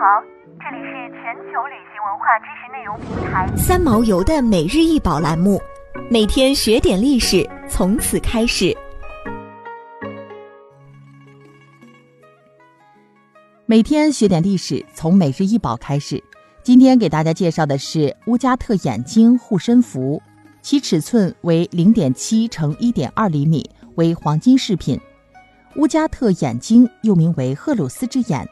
好，这里是全球旅行文化知识内容平台三毛游的每日一宝栏目，每天学点历史，从此开始。每天学点历史，从每日一宝开始。今天给大家介绍的是乌加特眼睛护身符，其尺寸为零点七乘一点二厘米，为黄金饰品。乌加特眼睛又名为赫鲁斯之眼。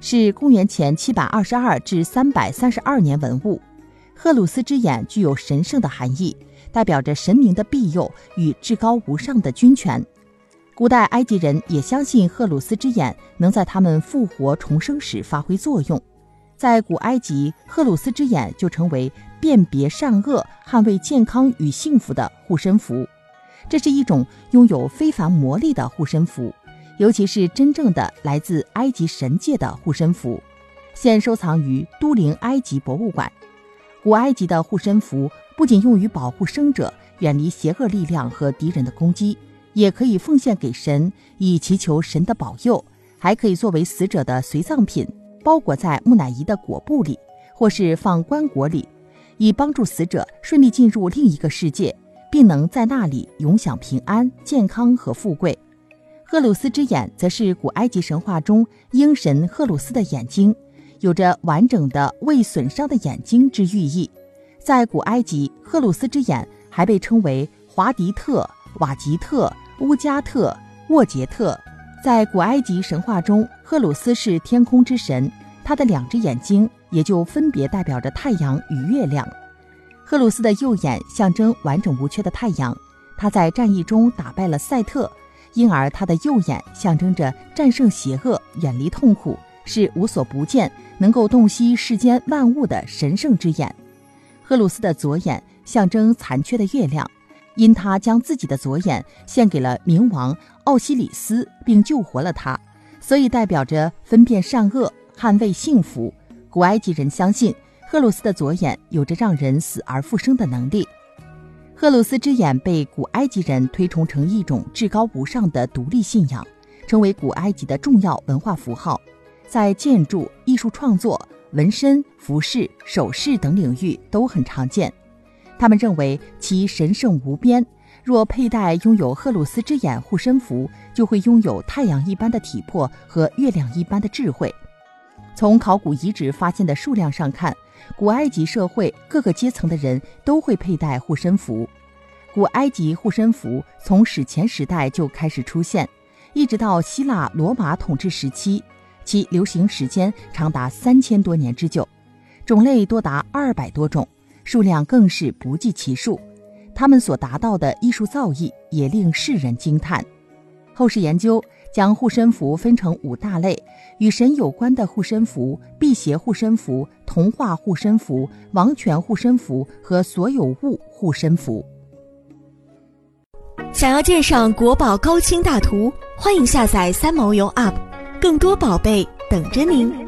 是公元前七百二十二至三百三十二年文物，赫鲁斯之眼具有神圣的含义，代表着神明的庇佑与至高无上的君权。古代埃及人也相信赫鲁斯之眼能在他们复活重生时发挥作用。在古埃及，赫鲁斯之眼就成为辨别善恶、捍卫健康与幸福的护身符。这是一种拥有非凡魔力的护身符。尤其是真正的来自埃及神界的护身符，现收藏于都灵埃及博物馆。古埃及的护身符不仅用于保护生者远离邪恶力量和敌人的攻击，也可以奉献给神，以祈求神的保佑；还可以作为死者的随葬品，包裹在木乃伊的裹布里，或是放棺椁里，以帮助死者顺利进入另一个世界，并能在那里永享平安、健康和富贵。赫鲁斯之眼则是古埃及神话中鹰神赫鲁斯的眼睛，有着完整的未损伤的眼睛之寓意。在古埃及，赫鲁斯之眼还被称为华迪特、瓦吉特、乌加特、沃杰特。在古埃及神话中，赫鲁斯是天空之神，他的两只眼睛也就分别代表着太阳与月亮。赫鲁斯的右眼象征完整无缺的太阳，他在战役中打败了赛特。因而，他的右眼象征着战胜邪恶、远离痛苦，是无所不见、能够洞悉世间万物的神圣之眼。赫鲁斯的左眼象征残缺的月亮，因他将自己的左眼献给了冥王奥西里斯，并救活了他，所以代表着分辨善恶、捍卫幸福。古埃及人相信，赫鲁斯的左眼有着让人死而复生的能力。赫鲁斯之眼被古埃及人推崇成一种至高无上的独立信仰，成为古埃及的重要文化符号，在建筑、艺术创作、纹身、服饰、首饰等领域都很常见。他们认为其神圣无边，若佩戴拥有赫鲁斯之眼护身符，就会拥有太阳一般的体魄和月亮一般的智慧。从考古遗址发现的数量上看，古埃及社会各个阶层的人都会佩戴护身符。古埃及护身符从史前时代就开始出现，一直到希腊罗马统治时期，其流行时间长达三千多年之久，种类多达二百多种，数量更是不计其数。他们所达到的艺术造诣也令世人惊叹。后世研究。将护身符分成五大类：与神有关的护身符、辟邪护身符、童话护身符、王权护身符和所有物护身符。想要鉴赏国宝高清大图，欢迎下载三毛游 App，更多宝贝等着您。